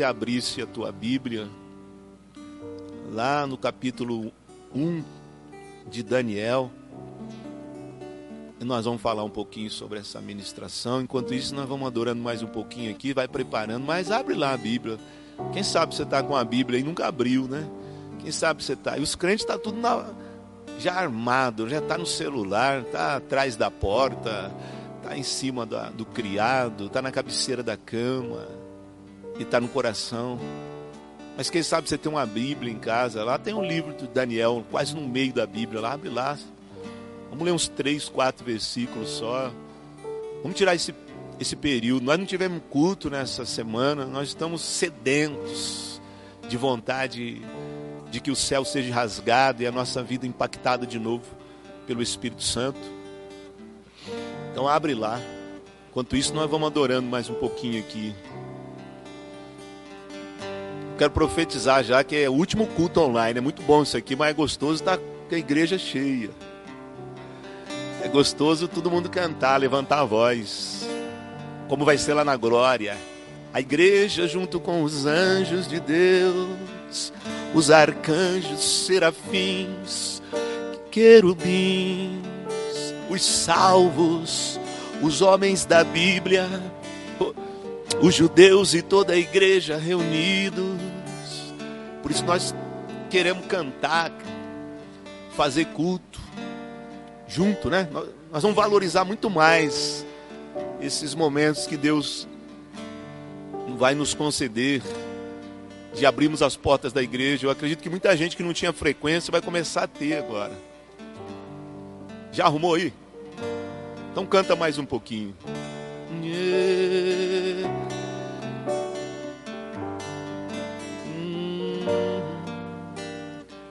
você abrisse a tua Bíblia lá no capítulo 1 de Daniel. Nós vamos falar um pouquinho sobre essa ministração. Enquanto isso, nós vamos adorando mais um pouquinho aqui, vai preparando. Mas abre lá a Bíblia. Quem sabe você está com a Bíblia e nunca abriu, né? Quem sabe você está. E os crentes estão tá tudo na, já armado, já está no celular, está atrás da porta, está em cima do criado, está na cabeceira da cama e está no coração. Mas quem sabe você tem uma Bíblia em casa, lá tem um livro de Daniel, quase no meio da Bíblia, lá abre lá. Vamos ler uns três, quatro versículos só. Vamos tirar esse, esse período. Nós não tivemos culto nessa semana, nós estamos sedentos de vontade de que o céu seja rasgado e a nossa vida impactada de novo pelo Espírito Santo. Então abre lá. Enquanto isso, nós vamos adorando mais um pouquinho aqui. Quero profetizar já que é o último culto online. É muito bom isso aqui, mas é gostoso estar com a igreja cheia. É gostoso todo mundo cantar, levantar a voz. Como vai ser lá na glória. A igreja junto com os anjos de Deus, os arcanjos, serafins, querubins, os salvos, os homens da Bíblia, os judeus e toda a igreja reunidos. Por isso nós queremos cantar, fazer culto junto, né? Nós vamos valorizar muito mais esses momentos que Deus vai nos conceder de abrirmos as portas da igreja. Eu acredito que muita gente que não tinha frequência vai começar a ter agora. Já arrumou aí? Então canta mais um pouquinho. Yeah.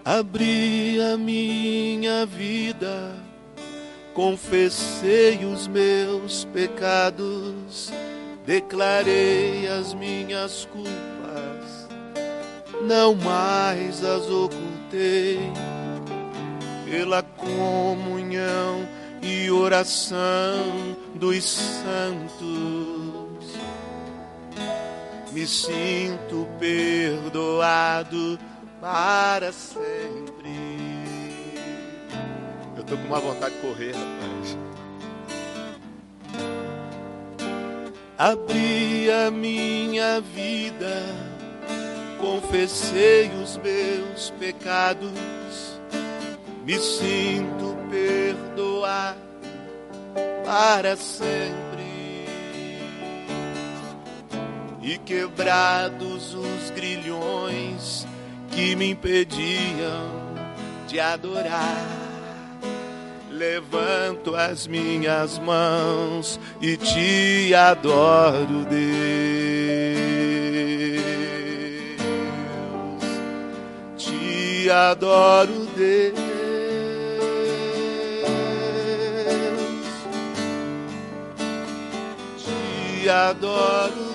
Abri a minha vida confessei os meus pecados, declarei as minhas culpas, não mais as ocultei, pela comunhão e oração dos santos. Me sinto perdoado para sempre Tô com uma vontade de correr, rapaz. Abri a minha vida, confessei os meus pecados, me sinto perdoado para sempre. E quebrados os grilhões que me impediam de adorar levanto as minhas mãos e te adoro, Deus. Te adoro, Deus. Te adoro,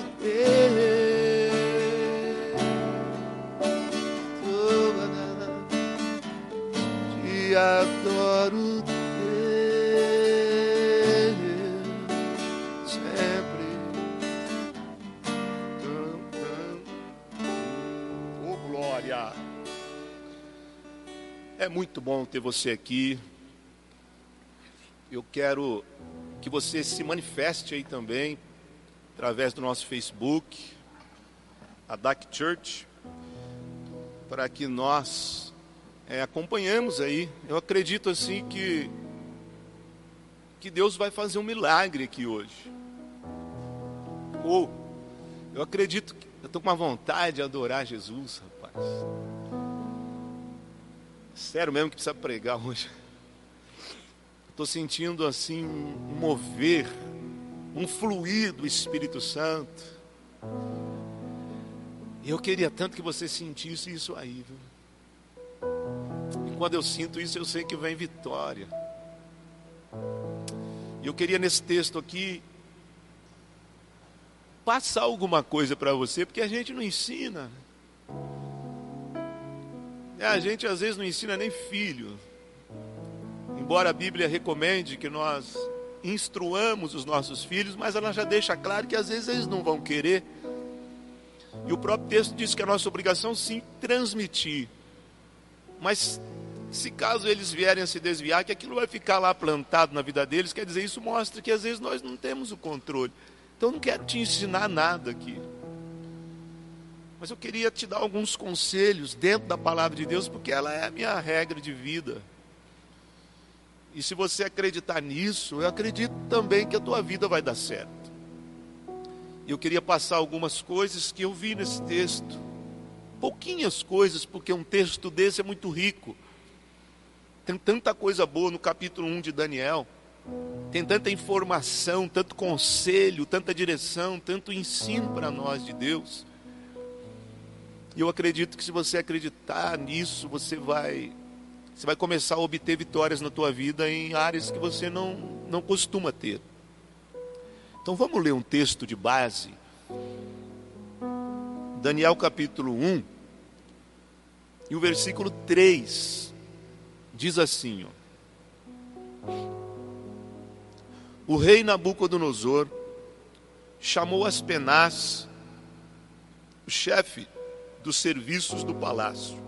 Adoro, Deus. É muito bom ter você aqui. Eu quero que você se manifeste aí também, através do nosso Facebook, a DAC Church, para que nós é, acompanhemos aí. Eu acredito assim que, que Deus vai fazer um milagre aqui hoje. Ou, eu acredito que eu estou com uma vontade de adorar Jesus, rapaz. Sério mesmo que precisa pregar hoje. Estou sentindo assim um mover, um fluir do Espírito Santo. Eu queria tanto que você sentisse isso aí, viu? Quando eu sinto isso, eu sei que vem vitória. E eu queria nesse texto aqui passar alguma coisa para você, porque a gente não ensina. É, a gente às vezes não ensina nem filho. Embora a Bíblia recomende que nós instruamos os nossos filhos, mas ela já deixa claro que às vezes eles não vão querer. E o próprio texto diz que a nossa obrigação sim transmitir. Mas se caso eles vierem a se desviar, que aquilo vai ficar lá plantado na vida deles, quer dizer, isso mostra que às vezes nós não temos o controle. Então não quero te ensinar nada aqui. Mas eu queria te dar alguns conselhos dentro da palavra de Deus, porque ela é a minha regra de vida. E se você acreditar nisso, eu acredito também que a tua vida vai dar certo. Eu queria passar algumas coisas que eu vi nesse texto. Pouquinhas coisas, porque um texto desse é muito rico. Tem tanta coisa boa no capítulo 1 de Daniel. Tem tanta informação, tanto conselho, tanta direção, tanto ensino para nós de Deus. E eu acredito que se você acreditar nisso, você vai você vai começar a obter vitórias na tua vida em áreas que você não não costuma ter. Então vamos ler um texto de base. Daniel capítulo 1, e o versículo 3 diz assim: ó, O rei Nabucodonosor chamou Aspenaz, o chefe dos serviços do palácio,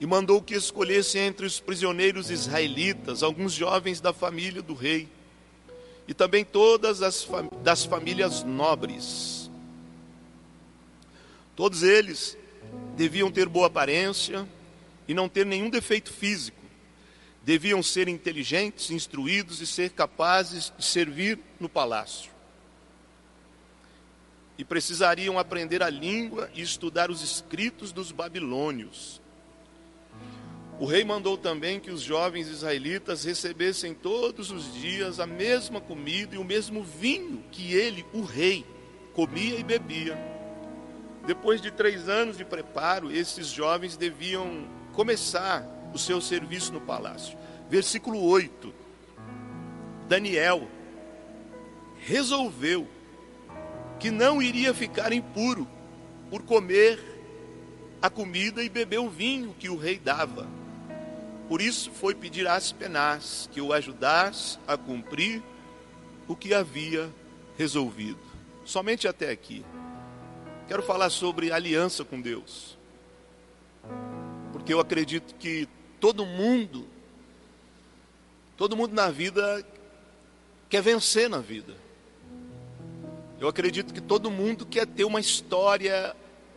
e mandou que escolhesse entre os prisioneiros israelitas alguns jovens da família do rei e também todas as fam das famílias nobres. Todos eles deviam ter boa aparência e não ter nenhum defeito físico. Deviam ser inteligentes, instruídos e ser capazes de servir no palácio. E precisariam aprender a língua e estudar os escritos dos babilônios o rei mandou também que os jovens israelitas recebessem todos os dias a mesma comida e o mesmo vinho que ele, o rei, comia e bebia. Depois de três anos de preparo, esses jovens deviam começar o seu serviço no palácio. Versículo 8: Daniel resolveu que não iria ficar impuro por comer a comida e beber o vinho que o rei dava por isso foi pedir a Aspenaz que o ajudasse a cumprir o que havia resolvido. Somente até aqui. Quero falar sobre aliança com Deus. Porque eu acredito que todo mundo, todo mundo na vida quer vencer na vida. Eu acredito que todo mundo quer ter uma história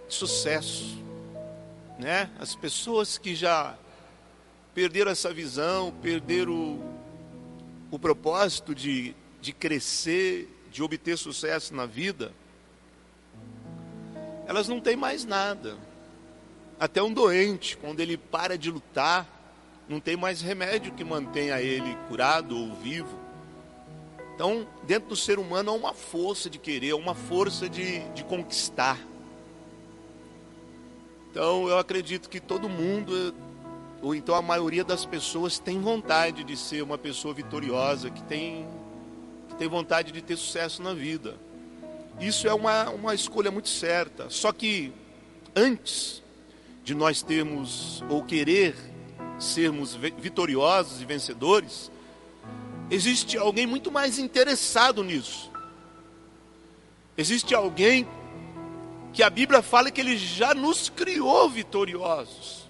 de sucesso, né? As pessoas que já perderam essa visão, perderam o, o propósito de, de crescer, de obter sucesso na vida, elas não têm mais nada. Até um doente, quando ele para de lutar, não tem mais remédio que mantenha ele curado ou vivo. Então, dentro do ser humano há uma força de querer, uma força de, de conquistar. Então, eu acredito que todo mundo ou então a maioria das pessoas tem vontade de ser uma pessoa vitoriosa, que tem, que tem vontade de ter sucesso na vida. Isso é uma, uma escolha muito certa. Só que antes de nós termos ou querer sermos vitoriosos e vencedores, existe alguém muito mais interessado nisso. Existe alguém que a Bíblia fala que ele já nos criou vitoriosos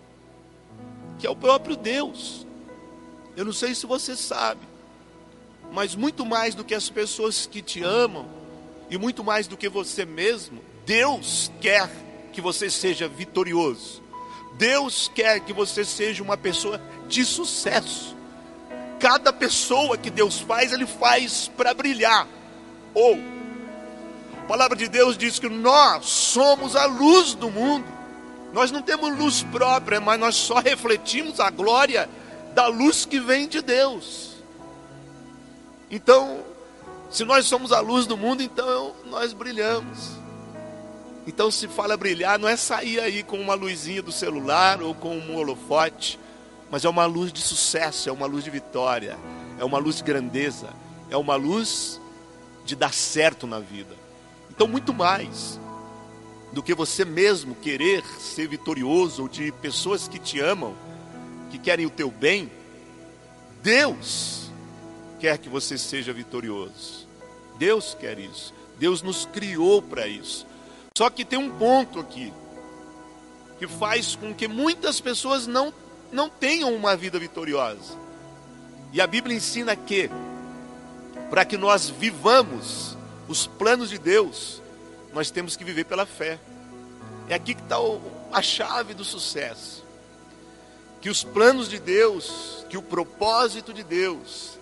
que é o próprio Deus. Eu não sei se você sabe, mas muito mais do que as pessoas que te amam, e muito mais do que você mesmo, Deus quer que você seja vitorioso. Deus quer que você seja uma pessoa de sucesso. Cada pessoa que Deus faz, Ele faz para brilhar. Ou, a palavra de Deus diz que nós somos a luz do mundo. Nós não temos luz própria, mas nós só refletimos a glória da luz que vem de Deus. Então, se nós somos a luz do mundo, então nós brilhamos. Então, se fala brilhar, não é sair aí com uma luzinha do celular ou com um holofote, mas é uma luz de sucesso, é uma luz de vitória, é uma luz de grandeza, é uma luz de dar certo na vida. Então, muito mais do que você mesmo querer ser vitorioso ou de pessoas que te amam, que querem o teu bem, Deus quer que você seja vitorioso. Deus quer isso. Deus nos criou para isso. Só que tem um ponto aqui que faz com que muitas pessoas não, não tenham uma vida vitoriosa. E a Bíblia ensina que, para que nós vivamos os planos de Deus, nós temos que viver pela fé. É aqui que está a chave do sucesso. Que os planos de Deus, que o propósito de Deus,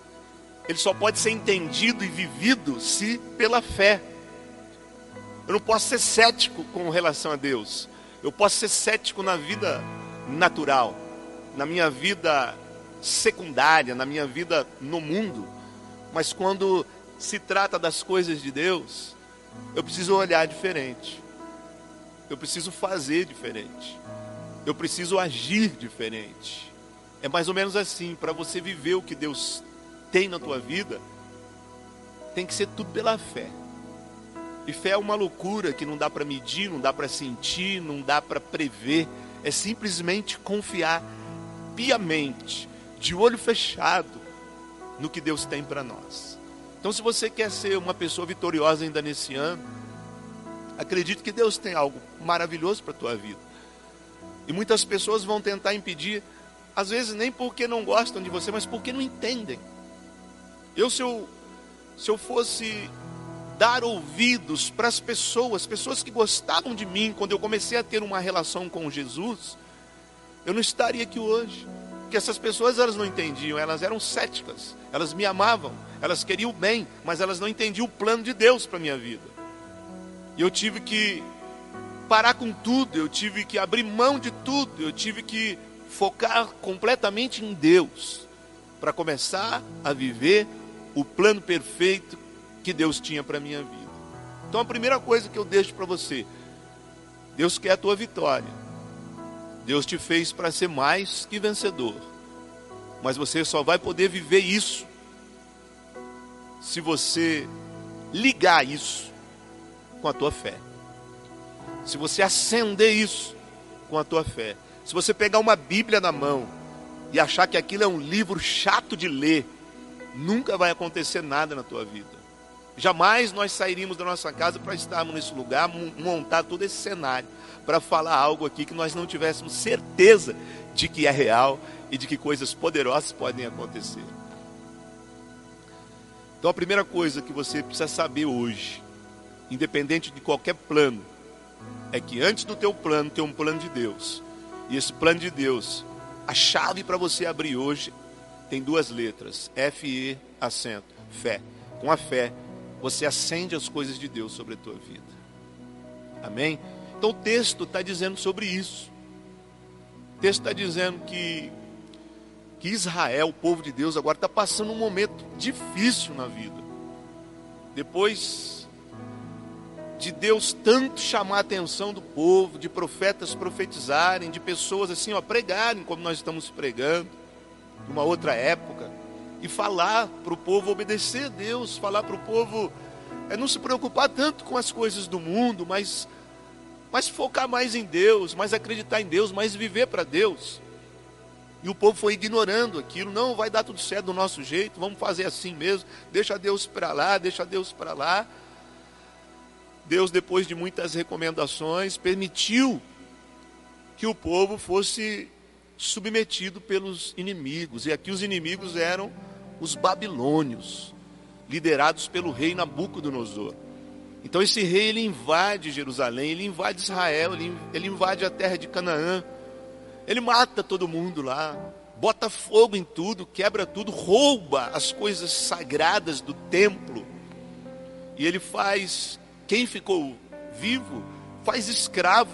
ele só pode ser entendido e vivido se pela fé. Eu não posso ser cético com relação a Deus. Eu posso ser cético na vida natural, na minha vida secundária, na minha vida no mundo. Mas quando se trata das coisas de Deus, eu preciso olhar diferente. Eu preciso fazer diferente. Eu preciso agir diferente. É mais ou menos assim, para você viver o que Deus tem na tua vida, tem que ser tudo pela fé. E fé é uma loucura que não dá para medir, não dá para sentir, não dá para prever. É simplesmente confiar piamente, de olho fechado, no que Deus tem para nós. Então, se você quer ser uma pessoa vitoriosa ainda nesse ano, acredite que Deus tem algo maravilhoso para a tua vida. E muitas pessoas vão tentar impedir, às vezes nem porque não gostam de você, mas porque não entendem. Eu, se eu, se eu fosse dar ouvidos para as pessoas, pessoas que gostavam de mim, quando eu comecei a ter uma relação com Jesus, eu não estaria aqui hoje. Porque essas pessoas elas não entendiam, elas eram céticas, elas me amavam, elas queriam o bem, mas elas não entendiam o plano de Deus para minha vida. E eu tive que parar com tudo, eu tive que abrir mão de tudo, eu tive que focar completamente em Deus para começar a viver o plano perfeito que Deus tinha para a minha vida. Então a primeira coisa que eu deixo para você, Deus quer a tua vitória. Deus te fez para ser mais que vencedor. Mas você só vai poder viver isso se você ligar isso com a tua fé. Se você acender isso com a tua fé. Se você pegar uma Bíblia na mão e achar que aquilo é um livro chato de ler, nunca vai acontecer nada na tua vida. Jamais nós sairíamos da nossa casa para estarmos nesse lugar, montar todo esse cenário, para falar algo aqui que nós não tivéssemos certeza de que é real e de que coisas poderosas podem acontecer. Então a primeira coisa que você precisa saber hoje, independente de qualquer plano, é que antes do teu plano tem um plano de Deus. E esse plano de Deus, a chave para você abrir hoje tem duas letras, F E acento, fé. Com a fé você acende as coisas de Deus sobre a tua vida. Amém? Então o texto está dizendo sobre isso. O texto está dizendo que, que Israel, o povo de Deus, agora está passando um momento difícil na vida. Depois de Deus tanto chamar a atenção do povo, de profetas profetizarem, de pessoas assim, ó, pregarem como nós estamos pregando, numa outra época e falar para o povo obedecer a Deus, falar para o povo é não se preocupar tanto com as coisas do mundo, mas, mas focar mais em Deus, mais acreditar em Deus, mais viver para Deus. E o povo foi ignorando aquilo, não vai dar tudo certo do nosso jeito, vamos fazer assim mesmo, deixa Deus para lá, deixa Deus para lá. Deus, depois de muitas recomendações, permitiu que o povo fosse submetido pelos inimigos, e aqui os inimigos eram os babilônios, liderados pelo rei Nabucodonosor. Então esse rei ele invade Jerusalém, ele invade Israel, ele, invade a terra de Canaã. Ele mata todo mundo lá, bota fogo em tudo, quebra tudo, rouba as coisas sagradas do templo. E ele faz quem ficou vivo, faz escravo,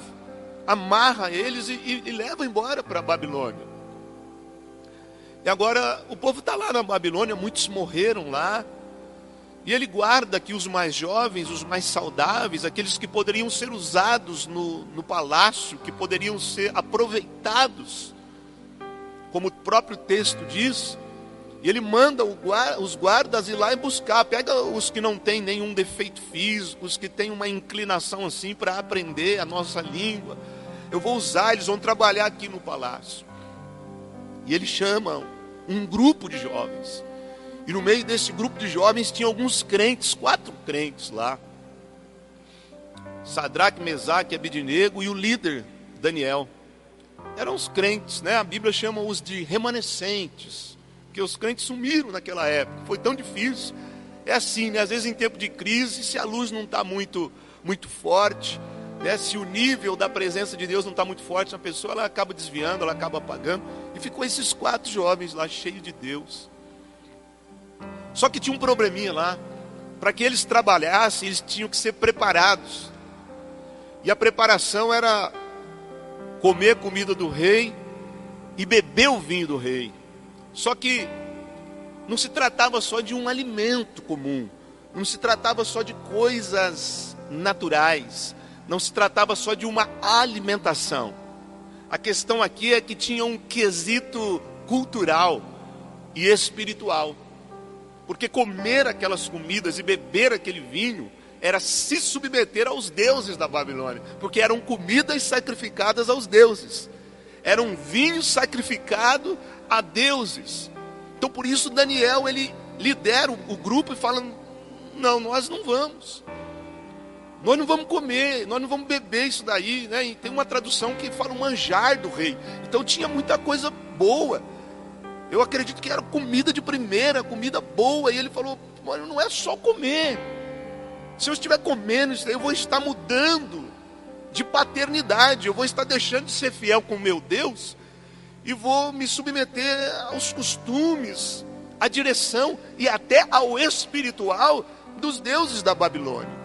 amarra eles e, e, e leva embora para a Babilônia. E agora o povo está lá na Babilônia, muitos morreram lá. E ele guarda aqui os mais jovens, os mais saudáveis, aqueles que poderiam ser usados no, no palácio, que poderiam ser aproveitados, como o próprio texto diz. E ele manda os guardas ir lá e buscar. Pega os que não têm nenhum defeito físico, os que têm uma inclinação assim para aprender a nossa língua. Eu vou usar, eles vão trabalhar aqui no palácio. E ele chama um grupo de jovens. E no meio desse grupo de jovens tinha alguns crentes, quatro crentes lá. Sadraque, Mesaque, Abidinego e o líder Daniel. Eram os crentes, né? A Bíblia chama os de remanescentes, porque os crentes sumiram naquela época. Foi tão difícil. É assim, né? Às vezes em tempo de crise, se a luz não está muito, muito forte, né? se o nível da presença de Deus não está muito forte na pessoa, ela acaba desviando, ela acaba apagando. E ficou esses quatro jovens lá, cheios de Deus. Só que tinha um probleminha lá. Para que eles trabalhassem, eles tinham que ser preparados. E a preparação era comer comida do rei e beber o vinho do rei. Só que não se tratava só de um alimento comum, não se tratava só de coisas naturais, não se tratava só de uma alimentação. A questão aqui é que tinha um quesito cultural e espiritual. Porque comer aquelas comidas e beber aquele vinho era se submeter aos deuses da Babilônia, porque eram comidas sacrificadas aos deuses. Era um vinho sacrificado a deuses. Então por isso Daniel ele lidera o grupo e fala: "Não, nós não vamos. Nós não vamos comer, nós não vamos beber isso daí, né? E tem uma tradução que fala o manjar do rei. Então tinha muita coisa boa. Eu acredito que era comida de primeira, comida boa. E ele falou: Mano, não é só comer. Se eu estiver comendo isso, eu vou estar mudando de paternidade. Eu vou estar deixando de ser fiel com meu Deus e vou me submeter aos costumes, à direção e até ao espiritual dos deuses da Babilônia.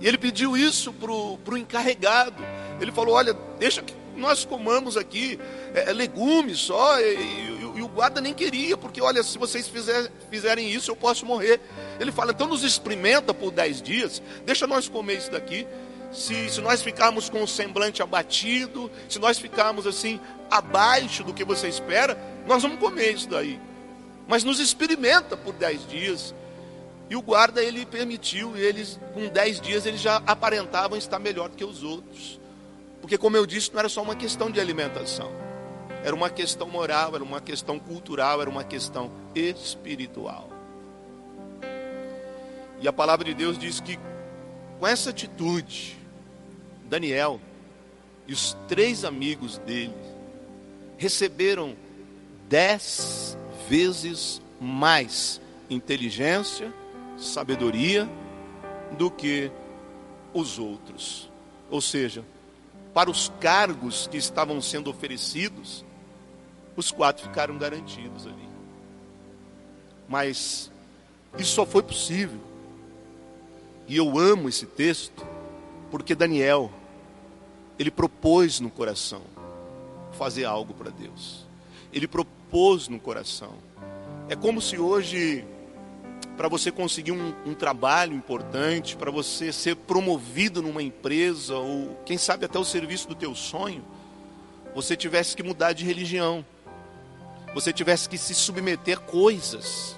E ele pediu isso para o encarregado. Ele falou: Olha, deixa que nós comamos aqui é, legumes só. E, e, e o guarda nem queria, porque olha, se vocês fizer, fizerem isso, eu posso morrer. Ele fala, então nos experimenta por dez dias, deixa nós comer isso daqui. Se, se nós ficarmos com o semblante abatido, se nós ficarmos assim, abaixo do que você espera, nós vamos comer isso daí. Mas nos experimenta por dez dias. E o guarda ele permitiu, e eles, com dez dias, eles já aparentavam estar melhor do que os outros. Porque, como eu disse, não era só uma questão de alimentação era uma questão moral, era uma questão cultural, era uma questão espiritual. E a palavra de Deus diz que com essa atitude, Daniel e os três amigos dele receberam dez vezes mais inteligência, sabedoria do que os outros. Ou seja, para os cargos que estavam sendo oferecidos, os quatro ficaram garantidos ali. Mas isso só foi possível. E eu amo esse texto, porque Daniel, ele propôs no coração fazer algo para Deus. Ele propôs no coração. É como se hoje, para você conseguir um, um trabalho importante, para você ser promovido numa empresa, ou quem sabe até o serviço do teu sonho, você tivesse que mudar de religião você tivesse que se submeter a coisas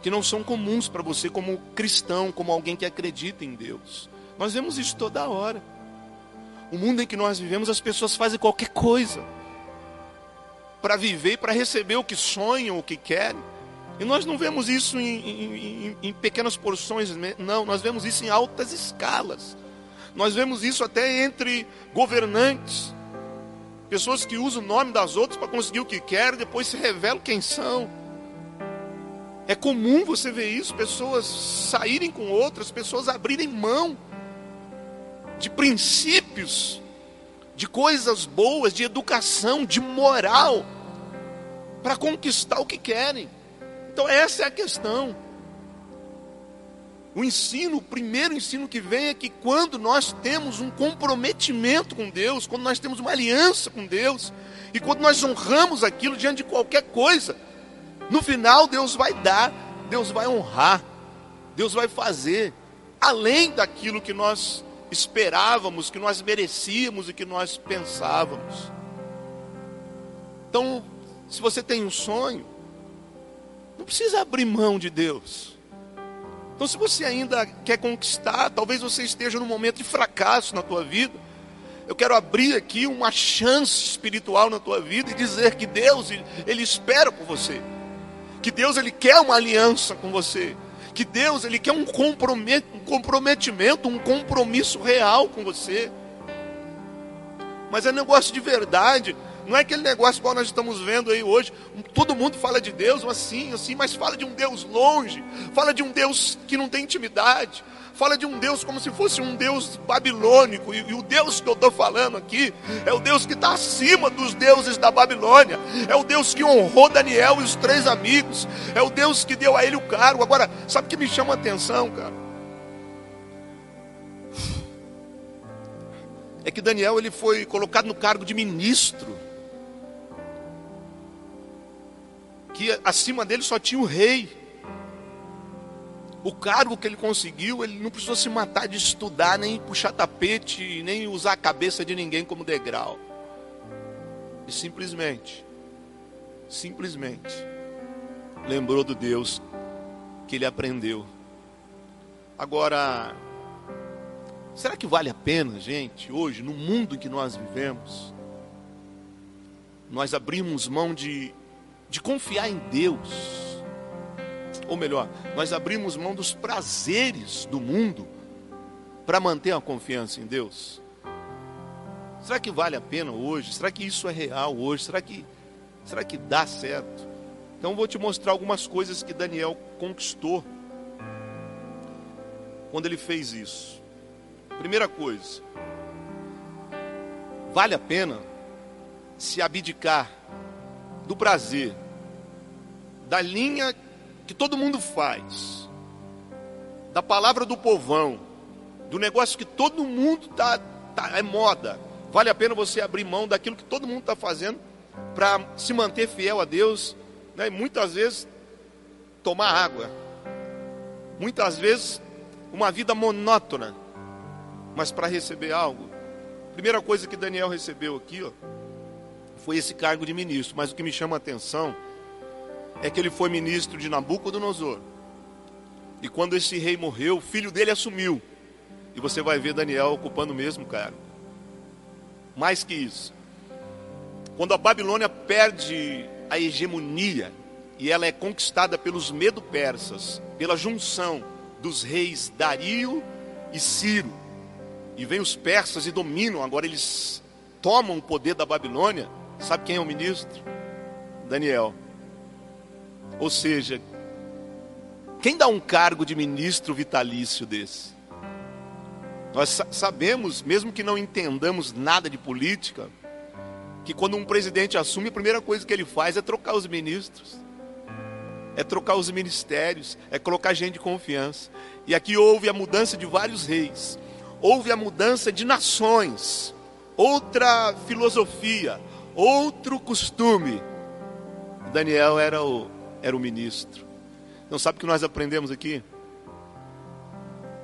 que não são comuns para você como cristão, como alguém que acredita em Deus. Nós vemos isso toda hora. O mundo em que nós vivemos, as pessoas fazem qualquer coisa para viver e para receber o que sonham, o que querem. E nós não vemos isso em, em, em, pequenas porções, não, nós vemos isso em altas escalas. Nós vemos isso até entre governantes. Pessoas que usam o nome das outras para conseguir o que querem, depois se revelam quem são. É comum você ver isso, pessoas saírem com outras, pessoas abrirem mão de princípios, de coisas boas, de educação, de moral, para conquistar o que querem. Então, essa é a questão. O ensino, o primeiro ensino que vem é que quando nós temos um comprometimento com Deus, quando nós temos uma aliança com Deus, e quando nós honramos aquilo diante de qualquer coisa, no final Deus vai dar, Deus vai honrar, Deus vai fazer, além daquilo que nós esperávamos, que nós merecíamos e que nós pensávamos. Então, se você tem um sonho, não precisa abrir mão de Deus. Então, se você ainda quer conquistar, talvez você esteja num momento de fracasso na tua vida. Eu quero abrir aqui uma chance espiritual na tua vida e dizer que Deus, ele espera por você. Que Deus ele quer uma aliança com você. Que Deus, Ele quer um comprometimento, um compromisso real com você. Mas é negócio de verdade. Não é aquele negócio igual nós estamos vendo aí hoje. Todo mundo fala de Deus assim, assim, mas fala de um Deus longe. Fala de um Deus que não tem intimidade fala de um Deus como se fosse um Deus babilônico, e, e o Deus que eu estou falando aqui é o Deus que está acima dos deuses da Babilônia, é o Deus que honrou Daniel e os três amigos, é o Deus que deu a ele o cargo. Agora, sabe o que me chama a atenção, cara? É que Daniel ele foi colocado no cargo de ministro. Que acima dele só tinha o rei o cargo que ele conseguiu, ele não precisou se matar de estudar, nem puxar tapete, nem usar a cabeça de ninguém como degrau. E simplesmente, simplesmente, lembrou do Deus que ele aprendeu. Agora, será que vale a pena, gente, hoje, no mundo em que nós vivemos, nós abrimos mão de, de confiar em Deus? ou melhor, nós abrimos mão dos prazeres do mundo para manter a confiança em Deus? Será que vale a pena hoje? Será que isso é real hoje? Será que, será que dá certo? Então vou te mostrar algumas coisas que Daniel conquistou quando ele fez isso. Primeira coisa, vale a pena se abdicar do prazer, da linha que todo mundo faz, da palavra do povão, do negócio que todo mundo tá, tá é moda. Vale a pena você abrir mão daquilo que todo mundo está fazendo para se manter fiel a Deus, né? E muitas vezes tomar água, muitas vezes uma vida monótona, mas para receber algo. Primeira coisa que Daniel recebeu aqui, ó, foi esse cargo de ministro. Mas o que me chama a atenção é que ele foi ministro de Nabucodonosor. E quando esse rei morreu, o filho dele assumiu. E você vai ver Daniel ocupando o mesmo cargo. Mais que isso. Quando a Babilônia perde a hegemonia e ela é conquistada pelos medo-persas, pela junção dos reis Dario e Ciro, e vem os persas e dominam, agora eles tomam o poder da Babilônia. Sabe quem é o ministro? Daniel. Ou seja, quem dá um cargo de ministro vitalício desse? Nós sabemos, mesmo que não entendamos nada de política, que quando um presidente assume, a primeira coisa que ele faz é trocar os ministros, é trocar os ministérios, é colocar gente de confiança. E aqui houve a mudança de vários reis, houve a mudança de nações, outra filosofia, outro costume. Daniel era o era o ministro. Não sabe o que nós aprendemos aqui?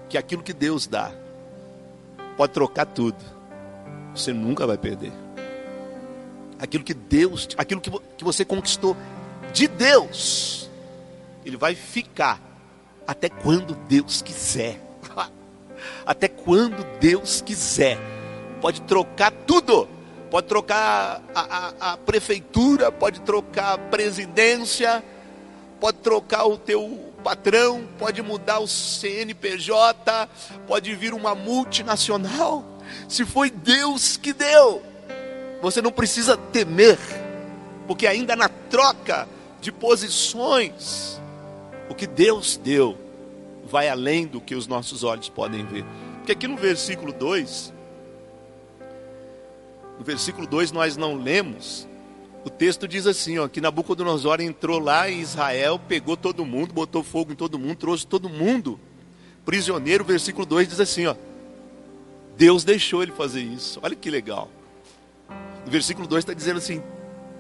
Que aquilo que Deus dá pode trocar tudo. Você nunca vai perder. Aquilo que Deus, aquilo que, que você conquistou de Deus, ele vai ficar até quando Deus quiser. até quando Deus quiser. Pode trocar tudo. Pode trocar a, a, a prefeitura, pode trocar a presidência, pode trocar o teu patrão, pode mudar o CNPJ, pode vir uma multinacional. Se foi Deus que deu, você não precisa temer, porque ainda na troca de posições, o que Deus deu vai além do que os nossos olhos podem ver. Porque aqui no versículo 2, no versículo 2 nós não lemos o texto diz assim, ó, que Nabucodonosor entrou lá em Israel, pegou todo mundo, botou fogo em todo mundo, trouxe todo mundo prisioneiro. Versículo 2 diz assim, ó, Deus deixou ele fazer isso. Olha que legal. O versículo 2 está dizendo assim: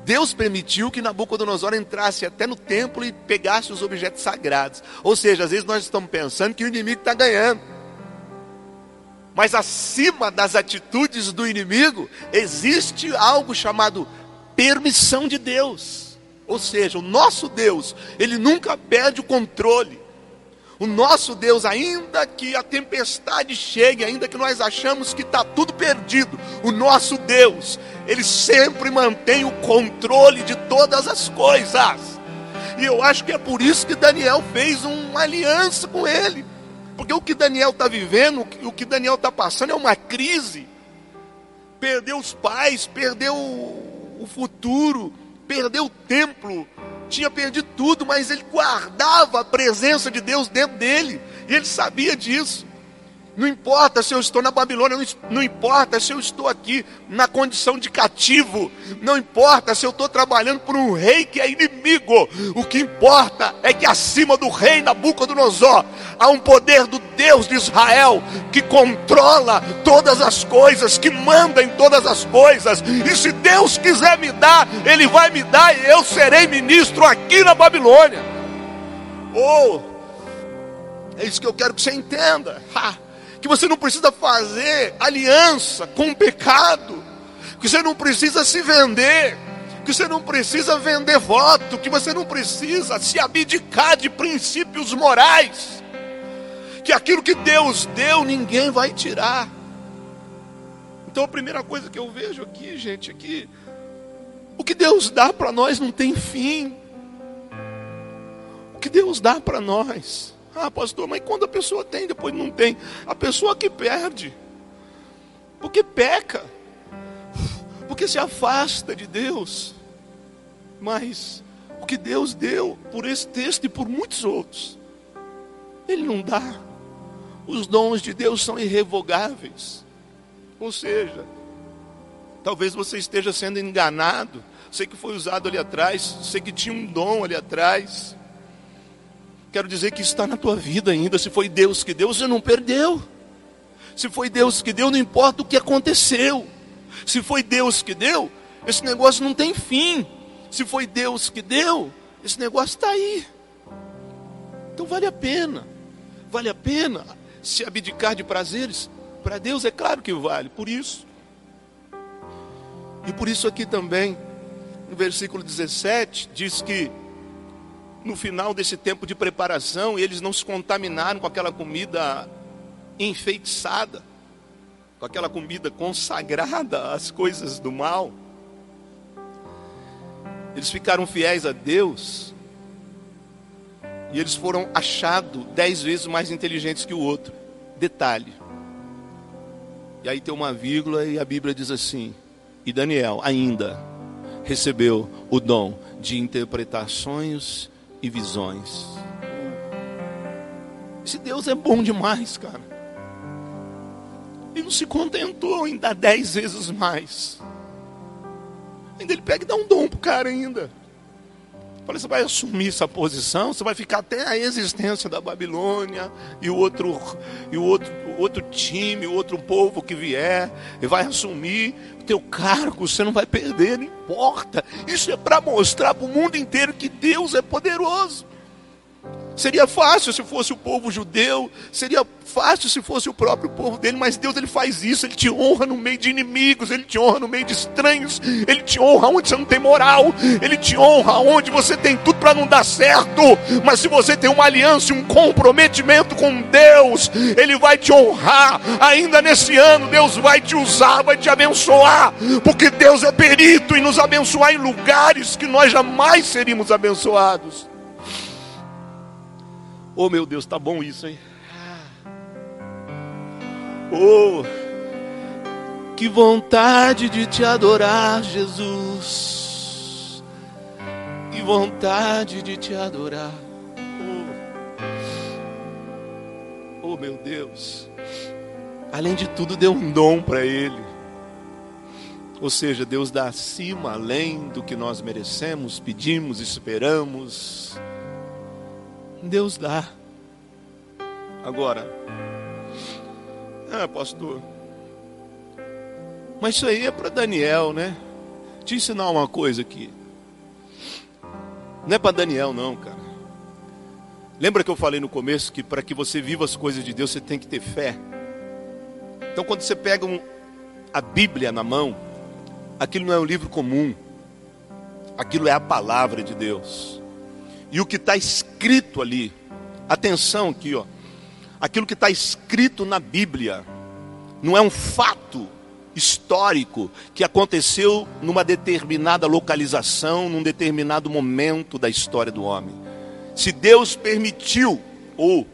Deus permitiu que Nabucodonosor entrasse até no templo e pegasse os objetos sagrados. Ou seja, às vezes nós estamos pensando que o inimigo está ganhando. Mas acima das atitudes do inimigo, existe algo chamado permissão de Deus. Ou seja, o nosso Deus, ele nunca perde o controle. O nosso Deus, ainda que a tempestade chegue, ainda que nós achamos que está tudo perdido, o nosso Deus, ele sempre mantém o controle de todas as coisas. E eu acho que é por isso que Daniel fez uma aliança com ele. Porque o que Daniel está vivendo, o que Daniel está passando é uma crise. Perdeu os pais, perdeu o futuro, perdeu o templo, tinha perdido tudo, mas ele guardava a presença de Deus dentro dele, e ele sabia disso. Não importa se eu estou na Babilônia, não importa se eu estou aqui na condição de cativo, não importa se eu estou trabalhando por um rei que é inimigo. O que importa é que acima do rei Nabucodonosor há um poder do Deus de Israel que controla todas as coisas, que manda em todas as coisas. E se Deus quiser me dar, Ele vai me dar e eu serei ministro aqui na Babilônia. Oh, é isso que eu quero que você entenda. Ha que você não precisa fazer aliança com o pecado, que você não precisa se vender, que você não precisa vender voto, que você não precisa se abdicar de princípios morais, que aquilo que Deus deu ninguém vai tirar. Então a primeira coisa que eu vejo aqui, gente, é que o que Deus dá para nós não tem fim. O que Deus dá para nós ah, pastor, mas quando a pessoa tem, depois não tem? A pessoa que perde, porque peca, porque se afasta de Deus. Mas o que Deus deu por esse texto e por muitos outros, Ele não dá. Os dons de Deus são irrevogáveis. Ou seja, talvez você esteja sendo enganado. Sei que foi usado ali atrás, sei que tinha um dom ali atrás. Quero dizer que está na tua vida ainda. Se foi Deus que deu, você não perdeu. Se foi Deus que deu, não importa o que aconteceu. Se foi Deus que deu, esse negócio não tem fim. Se foi Deus que deu, esse negócio está aí. Então vale a pena. Vale a pena se abdicar de prazeres. Para Deus é claro que vale. Por isso. E por isso aqui também, no versículo 17, diz que no final desse tempo de preparação, eles não se contaminaram com aquela comida enfeitiçada, com aquela comida consagrada às coisas do mal. Eles ficaram fiéis a Deus e eles foram achados dez vezes mais inteligentes que o outro. Detalhe. E aí tem uma vírgula e a Bíblia diz assim: E Daniel ainda recebeu o dom de interpretar sonhos e visões. Esse Deus é bom demais, cara. Ele não se contentou em dar dez vezes mais. Ainda ele pega e dá um dom pro cara ainda. Fala, você vai assumir essa posição, você vai ficar até a existência da Babilônia e o outro, e o outro, outro time, o outro povo que vier, e vai assumir o teu cargo, você não vai perder, não importa. Isso é para mostrar para o mundo inteiro que Deus é poderoso. Seria fácil se fosse o povo judeu, seria fácil se fosse o próprio povo dele, mas Deus ele faz isso, ele te honra no meio de inimigos, ele te honra no meio de estranhos, ele te honra onde você não tem moral, ele te honra onde você tem tudo para não dar certo, mas se você tem uma aliança, um comprometimento com Deus, ele vai te honrar. Ainda nesse ano, Deus vai te usar, vai te abençoar, porque Deus é perito em nos abençoar em lugares que nós jamais seríamos abençoados. Oh meu Deus, tá bom isso, hein? Oh, que vontade de te adorar, Jesus. Que vontade de te adorar. Oh, oh meu Deus. Além de tudo, deu um dom para ele. Ou seja, Deus dá acima, além do que nós merecemos, pedimos, esperamos. Deus dá. Agora, ah, pastor, mas isso aí é para Daniel, né? Te ensinar uma coisa aqui. Não é para Daniel, não, cara. Lembra que eu falei no começo que para que você viva as coisas de Deus você tem que ter fé? Então, quando você pega um, a Bíblia na mão, aquilo não é um livro comum, aquilo é a palavra de Deus. E o que está escrito ali, atenção aqui, ó. Aquilo que está escrito na Bíblia não é um fato histórico que aconteceu numa determinada localização, num determinado momento da história do homem. Se Deus permitiu, ou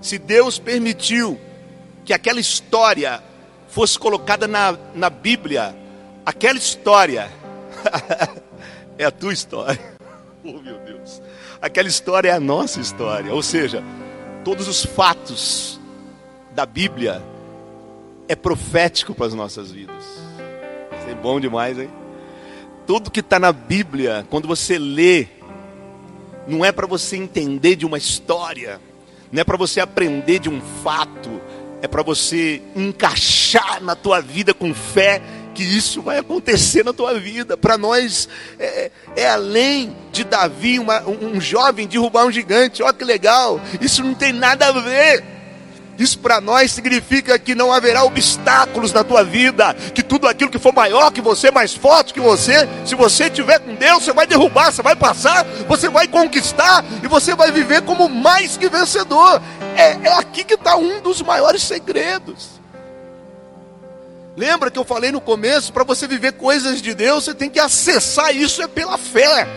se Deus permitiu que aquela história fosse colocada na, na Bíblia, aquela história é a tua história. Oh meu Deus. Aquela história é a nossa história. Ou seja, todos os fatos da Bíblia é profético para as nossas vidas. Isso é bom demais, hein? Tudo que está na Bíblia, quando você lê, não é para você entender de uma história, não é para você aprender de um fato, é para você encaixar na tua vida com fé que isso vai acontecer na tua vida. Para nós é, é, além de Davi, uma, um jovem derrubar um gigante. Olha que legal! Isso não tem nada a ver. Isso para nós significa que não haverá obstáculos na tua vida, que tudo aquilo que for maior que você, mais forte que você, se você tiver com Deus, você vai derrubar, você vai passar, você vai conquistar e você vai viver como mais que vencedor. É, é aqui que está um dos maiores segredos. Lembra que eu falei no começo, para você viver coisas de Deus, você tem que acessar isso é pela fé.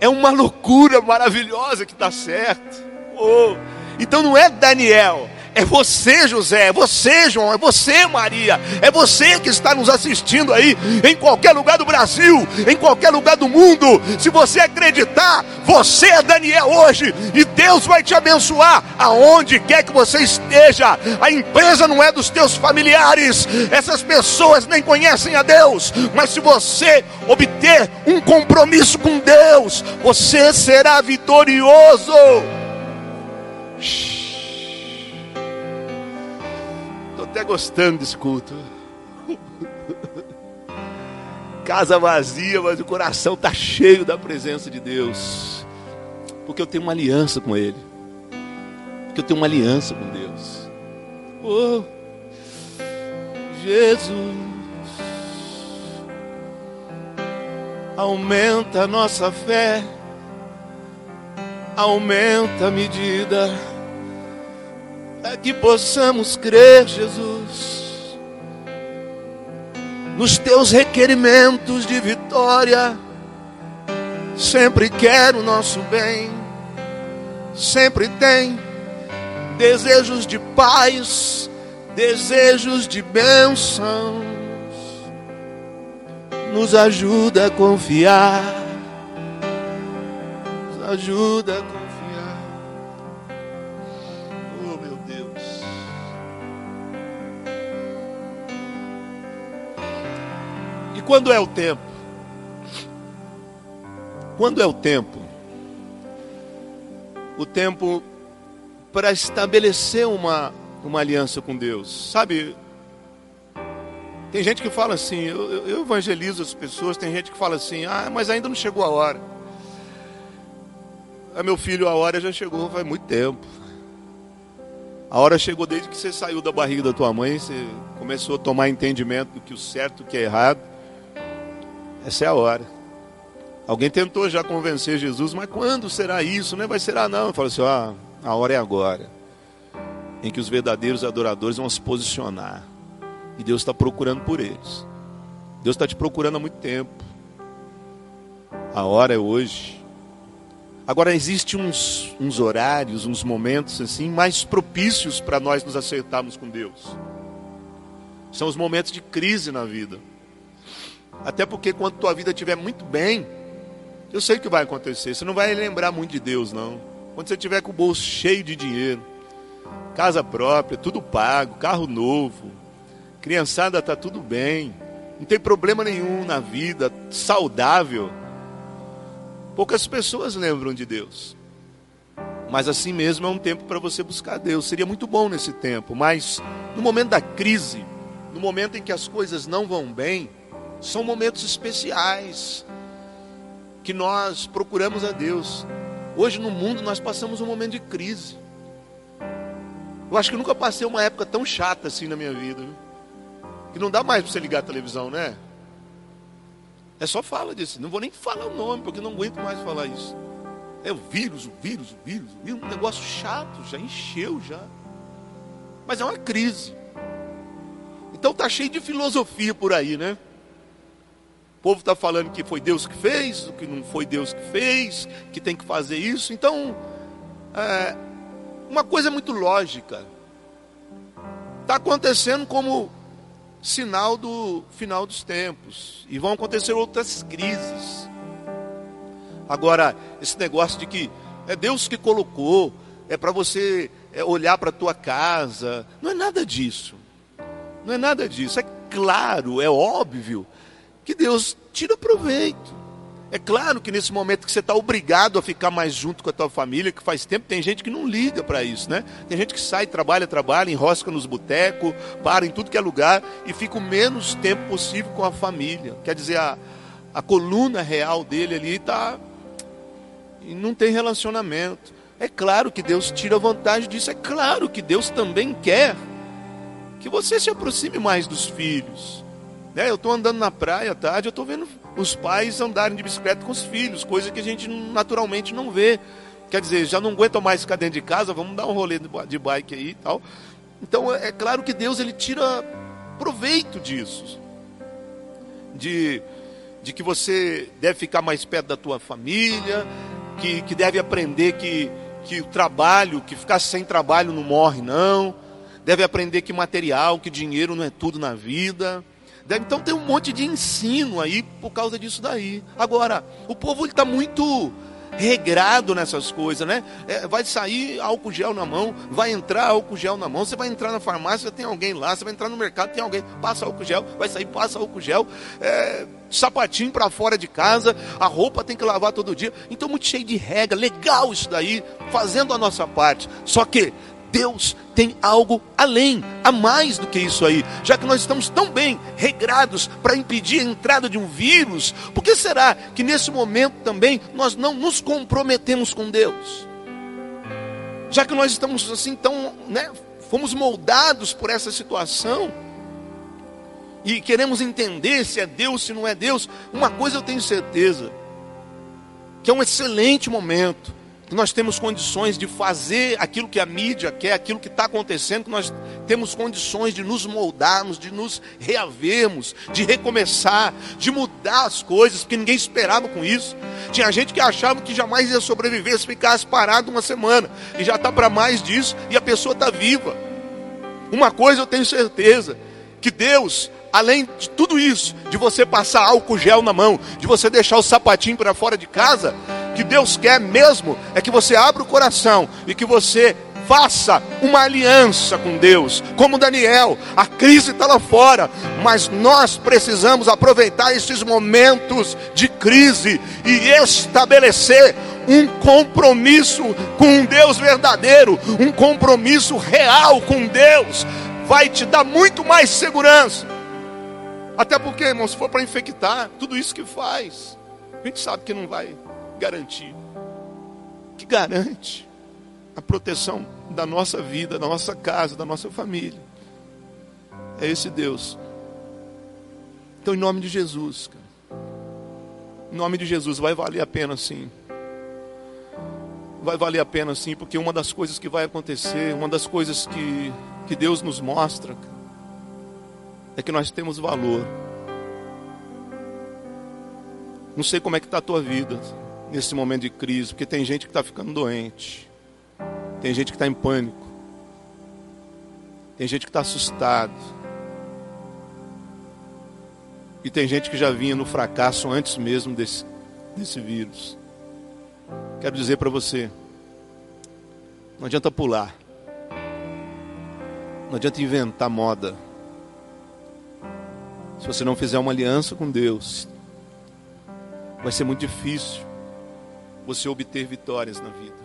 É uma loucura maravilhosa que está certo. Oh. Então não é Daniel, é você, José, é você, João, é você, Maria, é você que está nos assistindo aí, em qualquer lugar do Brasil, em qualquer lugar do mundo. Se você acreditar, você é Daniel hoje, e Deus vai te abençoar aonde quer que você esteja. A empresa não é dos teus familiares, essas pessoas nem conhecem a Deus, mas se você obter um compromisso com Deus, você será vitorioso. Estou até gostando desse culto. Casa vazia, mas o coração está cheio da presença de Deus. Porque eu tenho uma aliança com Ele. Porque eu tenho uma aliança com Deus. Oh, Jesus, aumenta a nossa fé, aumenta a medida é que possamos crer, Jesus, nos teus requerimentos de vitória. Sempre quer o nosso bem, sempre tem desejos de paz, desejos de bênçãos. Nos ajuda a confiar, nos ajuda a confiar. Quando é o tempo? Quando é o tempo? O tempo para estabelecer uma, uma aliança com Deus. Sabe, tem gente que fala assim, eu, eu, evangelizo as pessoas, tem gente que fala assim, ah, mas ainda não chegou a hora. Ah, meu filho, a hora já chegou faz muito tempo. A hora chegou desde que você saiu da barriga da tua mãe, você começou a tomar entendimento do que o certo e o que é errado. Essa é a hora. Alguém tentou já convencer Jesus, mas quando será isso? Não vai ser ah, não. Fala assim, ah, a hora é agora. Em que os verdadeiros adoradores vão se posicionar. E Deus está procurando por eles. Deus está te procurando há muito tempo. A hora é hoje. Agora existem uns, uns horários, uns momentos assim mais propícios para nós nos acertarmos com Deus. São os momentos de crise na vida. Até porque quando tua vida estiver muito bem, eu sei o que vai acontecer. Você não vai lembrar muito de Deus, não. Quando você tiver com o bolso cheio de dinheiro, casa própria, tudo pago, carro novo, criançada está tudo bem, não tem problema nenhum na vida, saudável. Poucas pessoas lembram de Deus. Mas assim mesmo é um tempo para você buscar Deus. Seria muito bom nesse tempo, mas no momento da crise, no momento em que as coisas não vão bem, são momentos especiais que nós procuramos a Deus. Hoje no mundo nós passamos um momento de crise. Eu acho que nunca passei uma época tão chata assim na minha vida. Viu? Que não dá mais para você ligar a televisão, né? É só fala disso. Não vou nem falar o nome, porque não aguento mais falar isso. É o vírus, o vírus, o vírus, o vírus. Um negócio chato, já encheu já. Mas é uma crise. Então tá cheio de filosofia por aí, né? Povo está falando que foi Deus que fez, que não foi Deus que fez, que tem que fazer isso. Então, é, uma coisa é muito lógica. Está acontecendo como sinal do final dos tempos. E vão acontecer outras crises. Agora, esse negócio de que é Deus que colocou, é para você é, olhar para a tua casa. Não é nada disso. Não é nada disso. É claro, é óbvio que Deus tira proveito. É claro que nesse momento que você está obrigado a ficar mais junto com a tua família, que faz tempo, tem gente que não liga para isso, né? Tem gente que sai, trabalha, trabalha, enrosca nos botecos, para em tudo que é lugar e fica o menos tempo possível com a família. Quer dizer, a, a coluna real dele ali está. E não tem relacionamento. É claro que Deus tira vantagem disso, é claro que Deus também quer que você se aproxime mais dos filhos. Né? Eu estou andando na praia à tarde, eu estou vendo os pais andarem de bicicleta com os filhos, coisa que a gente naturalmente não vê. Quer dizer, já não aguento mais ficar dentro de casa, vamos dar um rolê de bike aí e tal. Então é claro que Deus ele tira proveito disso. De, de que você deve ficar mais perto da tua família, que, que deve aprender que, que o trabalho, que ficar sem trabalho não morre, não. Deve aprender que material, que dinheiro não é tudo na vida. Então tem um monte de ensino aí por causa disso daí. Agora, o povo está muito regrado nessas coisas, né? É, vai sair álcool gel na mão, vai entrar álcool gel na mão, você vai entrar na farmácia, tem alguém lá, você vai entrar no mercado, tem alguém, passa álcool gel, vai sair, passa álcool gel, é, sapatinho para fora de casa, a roupa tem que lavar todo dia. Então, muito cheio de regra, legal isso daí, fazendo a nossa parte. Só que Deus tem algo além, a mais do que isso aí. Já que nós estamos tão bem regrados para impedir a entrada de um vírus, por que será que nesse momento também nós não nos comprometemos com Deus? Já que nós estamos assim tão, né, fomos moldados por essa situação e queremos entender se é Deus, se não é Deus, uma coisa eu tenho certeza, que é um excelente momento que nós temos condições de fazer aquilo que a mídia quer, aquilo que está acontecendo, que nós temos condições de nos moldarmos, de nos reavermos, de recomeçar, de mudar as coisas, porque ninguém esperava com isso. Tinha gente que achava que jamais ia sobreviver se ficasse parado uma semana, e já está para mais disso, e a pessoa está viva. Uma coisa eu tenho certeza, que Deus além de tudo isso, de você passar álcool gel na mão, de você deixar o sapatinho para fora de casa, que Deus quer mesmo é que você abra o coração e que você faça uma aliança com Deus, como Daniel. A crise está lá fora, mas nós precisamos aproveitar esses momentos de crise e estabelecer um compromisso com um Deus verdadeiro, um compromisso real com Deus. Vai te dar muito mais segurança. Até porque, irmão, se for para infectar, tudo isso que faz, a gente sabe que não vai garantir? Que garante a proteção da nossa vida, da nossa casa, da nossa família. É esse Deus. Então, em nome de Jesus, cara, em nome de Jesus, vai valer a pena sim. Vai valer a pena sim, porque uma das coisas que vai acontecer, uma das coisas que, que Deus nos mostra, é que nós temos valor. Não sei como é que está a tua vida nesse momento de crise, porque tem gente que está ficando doente, tem gente que está em pânico, tem gente que está assustado, e tem gente que já vinha no fracasso antes mesmo desse, desse vírus. Quero dizer para você, não adianta pular, não adianta inventar moda. Se você não fizer uma aliança com Deus, vai ser muito difícil você obter vitórias na vida.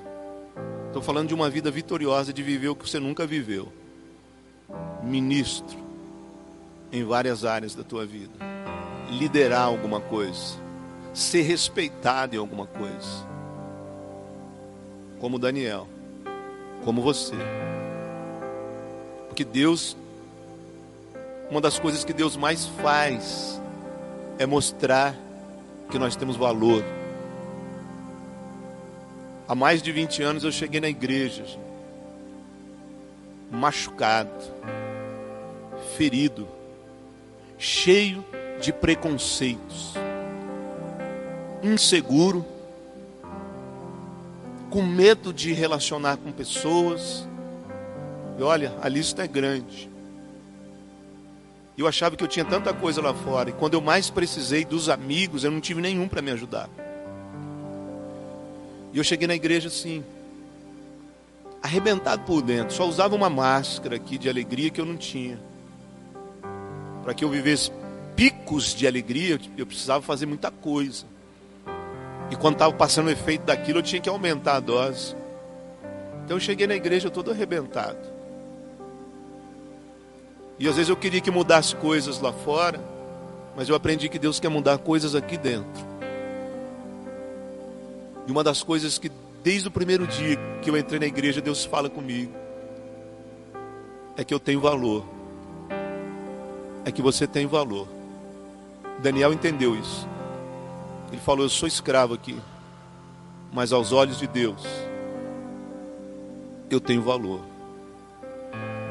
Estou falando de uma vida vitoriosa, de viver o que você nunca viveu. Ministro em várias áreas da tua vida. Liderar alguma coisa. Ser respeitado em alguma coisa. Como Daniel. Como você. Porque Deus, uma das coisas que Deus mais faz é mostrar que nós temos valor Há mais de 20 anos eu cheguei na igreja, machucado, ferido, cheio de preconceitos, inseguro, com medo de relacionar com pessoas. E olha, a lista é grande. Eu achava que eu tinha tanta coisa lá fora, e quando eu mais precisei dos amigos, eu não tive nenhum para me ajudar. E eu cheguei na igreja assim, arrebentado por dentro, só usava uma máscara aqui de alegria que eu não tinha. Para que eu vivesse picos de alegria, eu precisava fazer muita coisa. E quando estava passando o efeito daquilo, eu tinha que aumentar a dose. Então eu cheguei na igreja todo arrebentado. E às vezes eu queria que mudasse coisas lá fora, mas eu aprendi que Deus quer mudar coisas aqui dentro. E uma das coisas que desde o primeiro dia que eu entrei na igreja, Deus fala comigo, é que eu tenho valor. É que você tem valor. Daniel entendeu isso. Ele falou: Eu sou escravo aqui, mas aos olhos de Deus, eu tenho valor.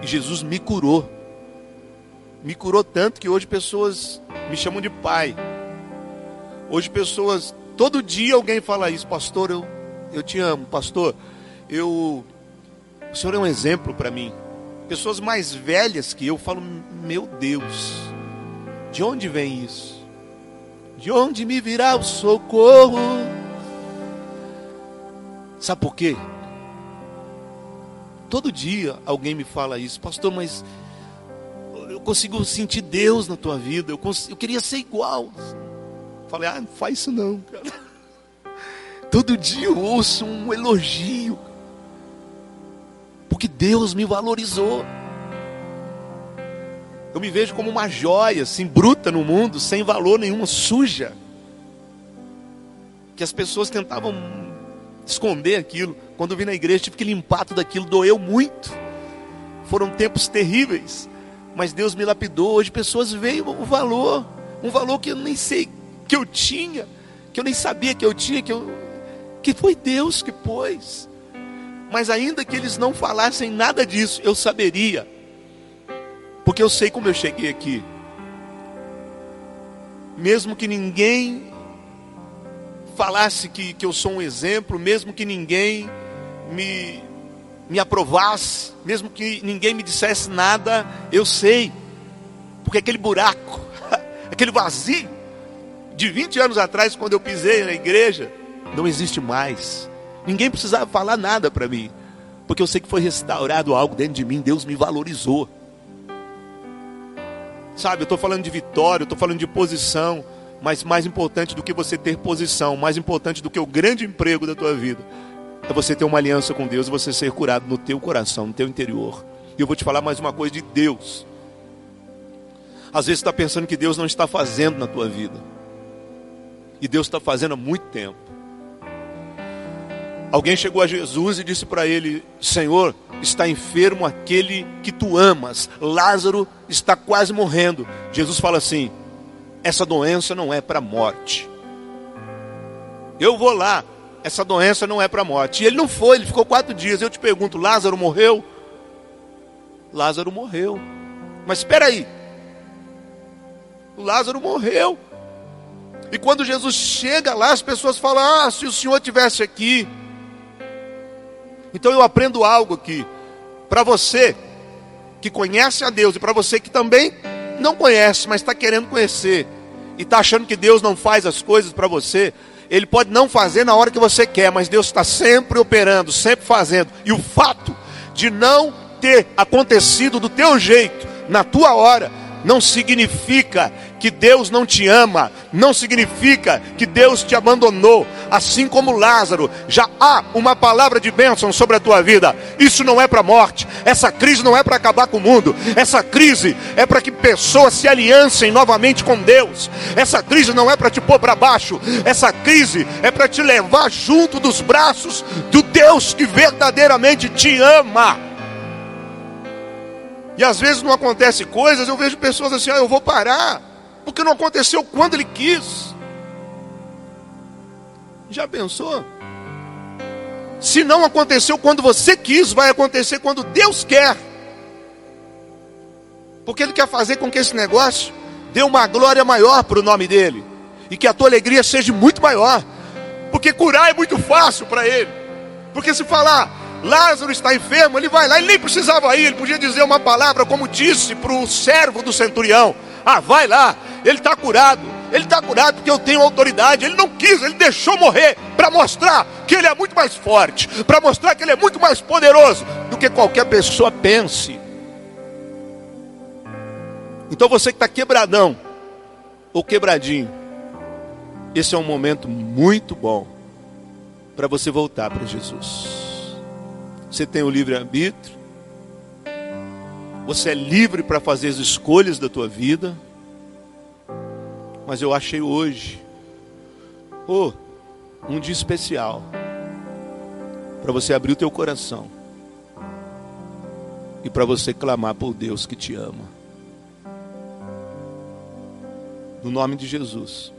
E Jesus me curou. Me curou tanto que hoje pessoas me chamam de pai. Hoje pessoas, todo dia alguém fala isso, pastor, eu, eu te amo, pastor. Eu, o senhor é um exemplo para mim. Pessoas mais velhas que eu falam, meu Deus, de onde vem isso? De onde me virá o socorro? Sabe por quê? Todo dia alguém me fala isso, pastor, mas eu consigo sentir Deus na tua vida, eu, consigo, eu queria ser igual. Falei, ah, não faz isso não, cara. Todo dia eu ouço um elogio, porque Deus me valorizou. Eu me vejo como uma joia, assim, bruta no mundo, sem valor nenhum, suja. Que as pessoas tentavam esconder aquilo. Quando eu vim na igreja, tive que limpar tudo aquilo, doeu muito. Foram tempos terríveis. Mas Deus me lapidou. Hoje pessoas veem o valor, um valor que eu nem sei que eu tinha, que eu nem sabia que eu tinha, que, eu, que foi Deus que pôs. Mas ainda que eles não falassem nada disso, eu saberia porque eu sei como eu cheguei aqui. Mesmo que ninguém falasse que, que eu sou um exemplo, mesmo que ninguém me, me aprovasse, mesmo que ninguém me dissesse nada, eu sei. Porque aquele buraco, aquele vazio de 20 anos atrás, quando eu pisei na igreja, não existe mais. Ninguém precisava falar nada para mim, porque eu sei que foi restaurado algo dentro de mim, Deus me valorizou. Sabe, eu estou falando de vitória, eu estou falando de posição, mas mais importante do que você ter posição, mais importante do que o grande emprego da tua vida, é você ter uma aliança com Deus e você ser curado no teu coração, no teu interior. E eu vou te falar mais uma coisa de Deus. Às vezes você está pensando que Deus não está fazendo na tua vida. E Deus está fazendo há muito tempo. Alguém chegou a Jesus e disse para ele: Senhor, está enfermo aquele que tu amas. Lázaro está quase morrendo. Jesus fala assim: essa doença não é para morte. Eu vou lá, essa doença não é para morte. E ele não foi, ele ficou quatro dias. Eu te pergunto: Lázaro morreu? Lázaro morreu. Mas espera aí, Lázaro morreu. E quando Jesus chega lá, as pessoas falam: Ah, se o Senhor tivesse aqui. Então eu aprendo algo aqui. Para você que conhece a Deus e para você que também não conhece, mas está querendo conhecer e está achando que Deus não faz as coisas para você, Ele pode não fazer na hora que você quer, mas Deus está sempre operando, sempre fazendo. E o fato de não ter acontecido do teu jeito, na tua hora, não significa que Deus não te ama, não significa que Deus te abandonou. Assim como Lázaro, já há uma palavra de bênção sobre a tua vida. Isso não é para morte, essa crise não é para acabar com o mundo, essa crise é para que pessoas se aliancem novamente com Deus. Essa crise não é para te pôr para baixo, essa crise é para te levar junto dos braços do Deus que verdadeiramente te ama. E às vezes não acontece coisas, eu vejo pessoas assim, ah, eu vou parar, porque não aconteceu quando ele quis. Já pensou? Se não aconteceu quando você quis, vai acontecer quando Deus quer. Porque Ele quer fazer com que esse negócio dê uma glória maior para o nome dele. E que a tua alegria seja muito maior. Porque curar é muito fácil para ele. Porque se falar, Lázaro está enfermo, ele vai lá, ele nem precisava ir, ele podia dizer uma palavra, como disse para o servo do centurião: Ah, vai lá, ele está curado, ele está curado porque eu tenho autoridade. Ele não quis, ele deixou morrer para mostrar que ele é muito mais forte, para mostrar que ele é muito mais poderoso do que qualquer pessoa pense. Então você que está quebradão ou quebradinho, esse é um momento muito bom para você voltar para Jesus. Você tem o livre-arbítrio, você é livre para fazer as escolhas da tua vida, mas eu achei hoje, oh, um dia especial para você abrir o teu coração e para você clamar por Deus que te ama. No nome de Jesus.